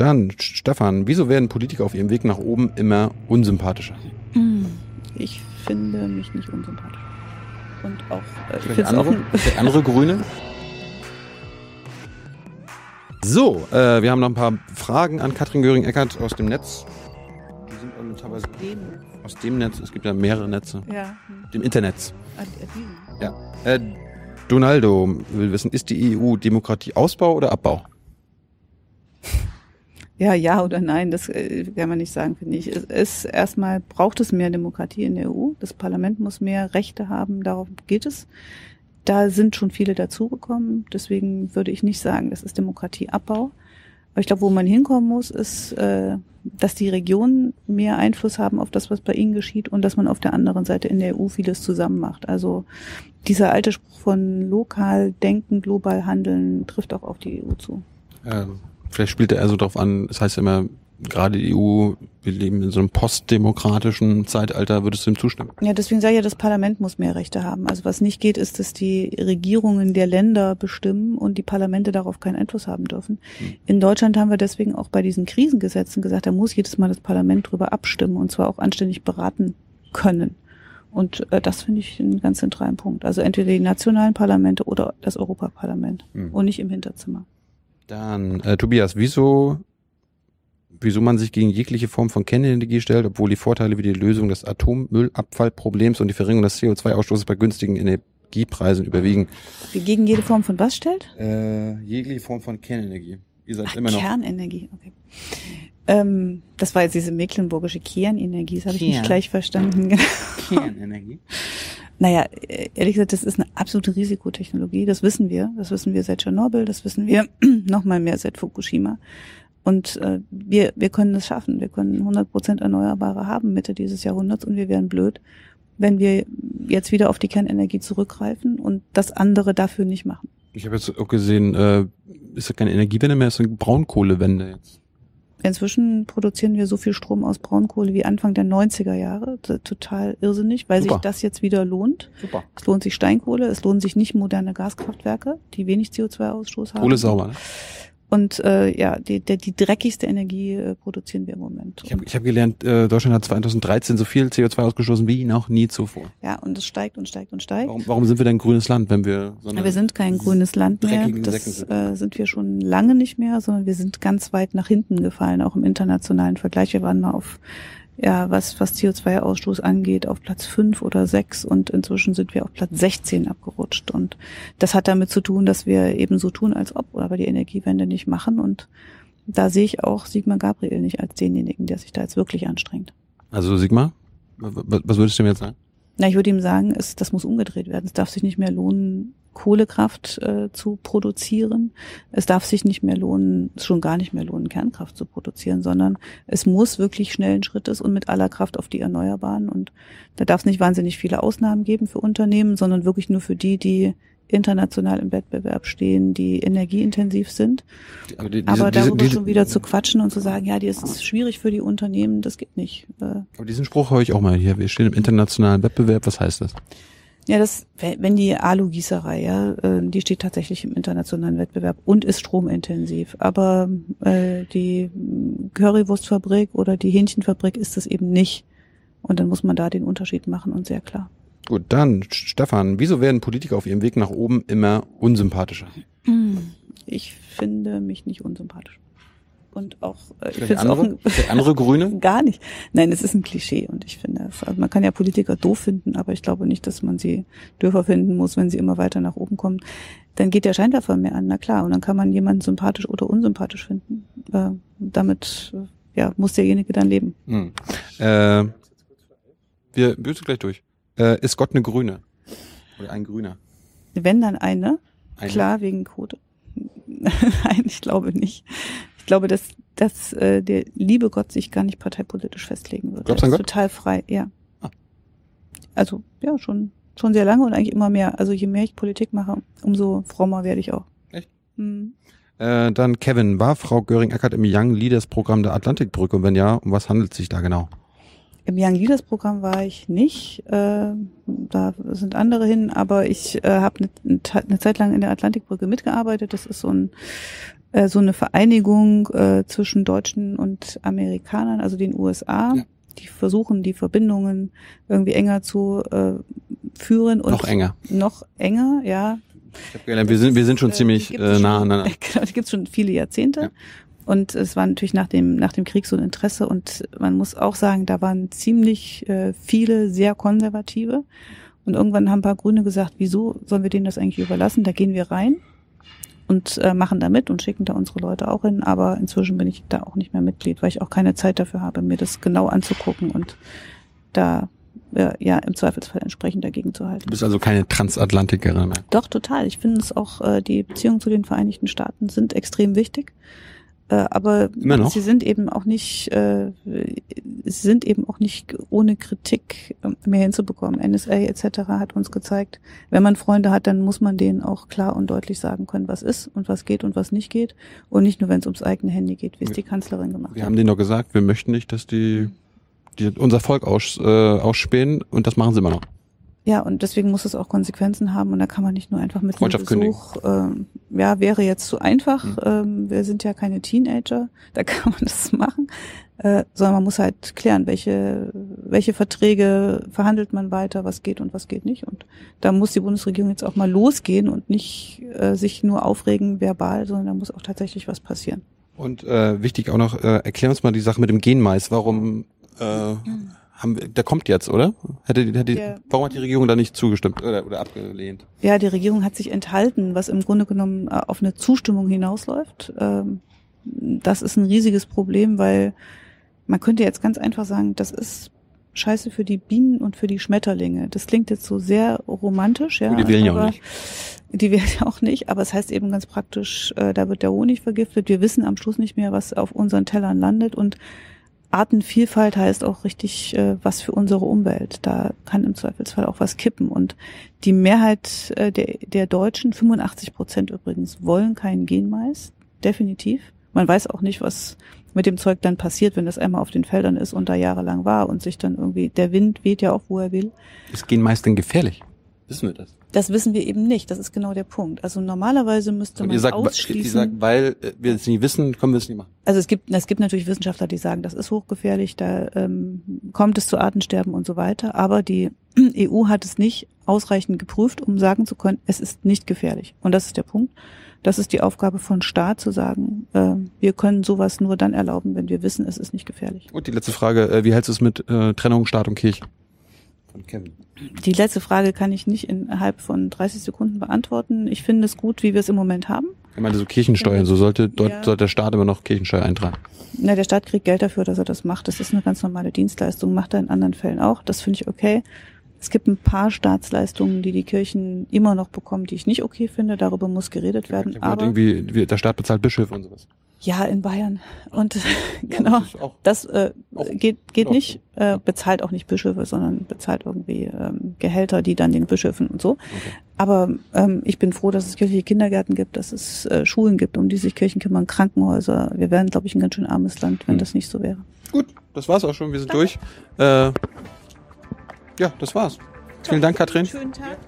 dann Stefan, wieso werden Politiker auf ihrem Weg nach oben immer unsympathischer? Ich finde mich nicht unsympathisch. Und auch, äh, ich Der andere, auch der andere Grüne? So, äh, wir haben noch ein paar Fragen an Katrin Göring-Eckert aus dem Netz. Die sind ähm, teilweise aus dem Netz. Es gibt ja mehrere Netze. ja, hm. Dem Internet. Ah, diesen. Ja. Äh, Donaldo will wissen, ist die EU Demokratie Ausbau oder Abbau? Ja, ja oder nein, das äh, kann man nicht sagen, finde ich. Es ist erstmal braucht es mehr Demokratie in der EU. Das Parlament muss mehr Rechte haben, darauf geht es. Da sind schon viele dazugekommen, deswegen würde ich nicht sagen, das ist Demokratieabbau. Aber ich glaube, wo man hinkommen muss, ist, äh, dass die Regionen mehr Einfluss haben auf das, was bei ihnen geschieht und dass man auf der anderen Seite in der EU vieles zusammen macht. Also dieser alte Spruch von lokal denken, global handeln trifft auch auf die EU zu. Ähm, vielleicht spielt er eher so drauf an, es heißt ja immer, gerade die EU, wir leben in so einem postdemokratischen Zeitalter, würdest du ihm zustimmen? Ja, deswegen sage ich ja, das Parlament muss mehr Rechte haben. Also was nicht geht, ist, dass die Regierungen der Länder bestimmen und die Parlamente darauf keinen Einfluss haben dürfen. In Deutschland haben wir deswegen auch bei diesen Krisengesetzen gesagt, da muss jedes Mal das Parlament drüber abstimmen und zwar auch anständig beraten können. Und äh, das finde ich einen ganz zentralen Punkt. Also entweder die nationalen Parlamente oder das Europaparlament Hm. und nicht im Hinterzimmer. Dann, äh, Tobias, wieso, wieso man sich gegen jegliche Form von Kernenergie stellt, obwohl die Vorteile wie die Lösung des Atommüllabfallproblems und die Verringerung des CO2-Ausstoßes bei günstigen Energiepreisen überwiegen? Wie gegen jede Form von was stellt? Äh, jegliche Form von Kernenergie. Ihr seid Ach, Kernenergie, okay. Ähm, das war jetzt diese mecklenburgische Kernenergie, das habe ich nicht gleich verstanden. Kernenergie. Naja, ehrlich gesagt, das ist eine absolute Risikotechnologie. Das wissen wir. Das wissen wir seit Tschernobyl. Das wissen wir noch mal mehr seit Fukushima. Und äh, wir, wir können es schaffen. Wir können 100 Prozent Erneuerbare haben Mitte dieses Jahrhunderts und wir wären blöd, wenn wir jetzt wieder auf die Kernenergie zurückgreifen und das andere dafür nicht machen. Ich habe jetzt auch gesehen, äh, ist ja keine Energiewende mehr, ist eine Braunkohlewende jetzt. Inzwischen produzieren wir so viel Strom aus Braunkohle wie Anfang der 90er Jahre. Total irrsinnig, weil Super. sich das jetzt wieder lohnt. Super. Es lohnt sich Steinkohle, es lohnen sich nicht moderne Gaskraftwerke, die wenig CO2-Ausstoß haben. Kohle sauber, ne? Und äh, ja, die, die, die dreckigste Energie äh, produzieren wir im Moment. Ich habe ich hab gelernt, äh, Deutschland hat 2013 so viel CO2 ausgestoßen wie noch nie zuvor. ja, und es steigt und steigt und steigt. Warum, warum sind wir denn ein grünes Land, wenn wir so eine wir sind kein grünes Land mehr. Das sind. äh, sind wir schon lange nicht mehr, sondern wir sind ganz weit nach hinten gefallen, auch im internationalen Vergleich. Wir waren mal auf, ja, was, was CO2-Ausstoß angeht, auf Platz fünf oder sechs und inzwischen sind wir auf Platz 16 abgerutscht. Und das hat damit zu tun, dass wir eben so tun, als ob, aber die Energiewende nicht machen. Und da sehe ich auch Sigmar Gabriel nicht als denjenigen, der sich da jetzt wirklich anstrengt. Also Sigmar, was würdest du mir jetzt sagen? Na, ich würde ihm sagen, es, das muss umgedreht werden. Es darf sich nicht mehr lohnen, Kohlekraft äh, zu produzieren. Es darf sich nicht mehr lohnen, schon gar nicht mehr lohnen, Kernkraft zu produzieren, sondern es muss wirklich schnellen Schrittes und mit aller Kraft auf die Erneuerbaren. Und da darf es nicht wahnsinnig viele Ausnahmen geben für Unternehmen, sondern wirklich nur für die, die international im Wettbewerb stehen, die energieintensiv sind. Aber, die, Aber diese, darüber diese, schon wieder zu quatschen und zu sagen, ja, das ist schwierig für die Unternehmen, das geht nicht. Äh, aber diesen Spruch höre ich auch mal hier. Wir stehen im internationalen Wettbewerb. Was heißt das? Ja, das, wenn wenn die Alu-Gießerei, ja, äh, die steht tatsächlich im internationalen Wettbewerb und ist stromintensiv. Aber äh, die Currywurstfabrik oder die Hähnchenfabrik ist es eben nicht. Und dann muss man da den Unterschied machen und sehr klar. Gut, dann Stefan, wieso werden Politiker auf ihrem Weg nach oben immer unsympathischer? Ich finde mich nicht unsympathisch. Und auch, äh, ich finde es auch andere, andere Grüne? gar nicht. Nein, es ist ein Klischee und ich finde es. Also man kann ja Politiker doof finden, aber ich glaube nicht, dass man sie dürfer finden muss, wenn sie immer weiter nach oben kommen. Dann geht der Scheinwerfer mehr an, na klar. Und dann kann man jemanden sympathisch oder unsympathisch finden. Äh, damit äh, ja, muss derjenige dann leben. Hm. Äh, wir sind gleich durch. Äh, ist Gott eine Grüne? Oder ein Grüner? Wenn dann eine, Eine. klar wegen Quote. Nein, ich glaube nicht. Ich glaube, dass, dass äh, der liebe Gott sich gar nicht parteipolitisch festlegen wird. Glaubst du an Gott? total frei, ja. Ah. Also ja, schon schon sehr lange und eigentlich immer mehr. Also je mehr ich Politik mache, umso frommer werde ich auch. Echt? Hm. Äh, dann Kevin, war Frau Göring-Eckert im Young Leaders Programm der Atlantikbrücke? Und wenn ja, um was handelt es sich da genau? Im Young Leaders Programm war ich nicht. Äh, da sind andere hin, aber ich äh, habe eine ne Zeit lang in der Atlantikbrücke mitgearbeitet. Das ist so ein äh, so eine Vereinigung äh, zwischen Deutschen und Amerikanern, also den USA. Ja. Die versuchen, die Verbindungen irgendwie enger zu äh, führen. Und noch enger. Noch enger, ja. Ich hab gelernt, wir sind, wir sind schon äh, ziemlich äh, nah aneinander. Genau, die gibt es schon viele Jahrzehnte. Ja. Und es war natürlich nach dem, nach dem Krieg so ein Interesse. Und man muss auch sagen, da waren ziemlich äh, viele sehr konservative. Und irgendwann haben ein paar Grüne gesagt, wieso sollen wir denen das eigentlich überlassen? Da gehen wir rein und äh, machen da mit und schicken da unsere Leute auch hin. Aber inzwischen bin ich da auch nicht mehr Mitglied, weil ich auch keine Zeit dafür habe, mir das genau anzugucken und da äh, ja im Zweifelsfall entsprechend dagegen zu halten. Du bist also keine Transatlantikerin mehr. Doch, total. Ich finde es auch, äh, die Beziehungen zu den Vereinigten Staaten sind extrem wichtig. Äh, aber sie sind eben auch nicht, äh, sie sind eben auch nicht ohne Kritik mehr hinzubekommen. NSA etc. hat uns gezeigt, wenn man Freunde hat, dann muss man denen auch klar und deutlich sagen können, was ist und was geht und was nicht geht. Und nicht nur, wenn es ums eigene Handy geht, wie es die Kanzlerin gemacht wir hat. Wir haben denen doch gesagt, wir möchten nicht, dass die, die unser Volk aus, äh, ausspähen und das machen sie immer noch. Ja, und deswegen muss es auch Konsequenzen haben und da kann man nicht nur einfach mit einem Besuch, ähm, ja, wäre jetzt zu einfach. Mhm. Ähm, wir sind ja keine Teenager, da kann man das machen, äh, sondern man muss halt klären, welche, welche Verträge verhandelt man weiter, was geht und was geht nicht. Und da muss die Bundesregierung jetzt auch mal losgehen und nicht äh, sich nur aufregen verbal, sondern da muss auch tatsächlich was passieren. Und äh, wichtig auch noch, äh, erklär uns mal die Sache mit dem Genmais. Warum äh, mhm haben der kommt jetzt, oder? Hätte, hätte, ja. Warum hat die Regierung da nicht zugestimmt oder, oder abgelehnt? Ja, die Regierung hat sich enthalten, was im Grunde genommen äh, auf eine Zustimmung hinausläuft. Ähm, das ist ein riesiges Problem, weil man könnte jetzt ganz einfach sagen, das ist scheiße für die Bienen und für die Schmetterlinge. Das klingt jetzt so sehr romantisch, ja. Die wählen ja auch nicht. Die wählen ja auch nicht, aber es heißt eben ganz praktisch, äh, da wird der Honig vergiftet. Wir wissen am Schluss nicht mehr, was auf unseren Tellern landet und Artenvielfalt heißt auch richtig äh, was für unsere Umwelt. Da kann im Zweifelsfall auch was kippen. Und die Mehrheit äh, der, der Deutschen, 85 Prozent übrigens, wollen keinen Genmais. Definitiv. Man weiß auch nicht, was mit dem Zeug dann passiert, wenn das einmal auf den Feldern ist und da jahrelang war und sich dann irgendwie, der Wind weht ja auch, wo er will. Ist Genmais denn gefährlich? Wissen wir das? Das wissen wir eben nicht. Das ist genau der Punkt. Also normalerweise müsste man sagt, ausschließen. Ihr sagt, weil äh, wir es nicht wissen, können wir es nicht machen. Also es gibt, es gibt natürlich Wissenschaftler, die sagen, das ist hochgefährlich, da ähm, kommt es zu Artensterben und so weiter. Aber die EU hat es nicht ausreichend geprüft, um sagen zu können, es ist nicht gefährlich. Und das ist der Punkt. Das ist die Aufgabe von Staat zu sagen, äh, wir können sowas nur dann erlauben, wenn wir wissen, es ist nicht gefährlich. Und die letzte Frage, äh, wie hältst du es mit äh, Trennung Staat und Kirche? Von Kevin. Die letzte Frage kann ich nicht innerhalb von 30 Sekunden beantworten. Ich finde es gut, wie wir es im Moment haben. Ich meine, so Kirchensteuern, so sollte dort ja. sollte der Staat immer noch Kirchensteuer eintragen. Na, der Staat kriegt Geld dafür, dass er das macht. Das ist eine ganz normale Dienstleistung, macht er in anderen Fällen auch. Das finde ich okay. Es gibt ein paar Staatsleistungen, die die Kirchen immer noch bekommen, die ich nicht okay finde. Darüber muss geredet werden. Ja, aber irgendwie, der Staat bezahlt Bischöfe und sowas. Ja, in Bayern. Und ja, genau, das, das äh, geht, geht nicht, äh, bezahlt auch nicht Bischöfe, sondern bezahlt irgendwie ähm, Gehälter, die dann den Bischöfen und so. Okay. Aber ähm, ich bin froh, dass es kirchliche Kindergärten gibt, dass es äh, Schulen gibt, um die sich Kirchen kümmern, Krankenhäuser. Wir wären, glaube ich, ein ganz schön armes Land, wenn hm. das nicht so wäre. Gut, das war's auch schon. Wir sind Danke. durch. Äh, ja, das war's. Vielen Dank, Katrin. Schönen Tag.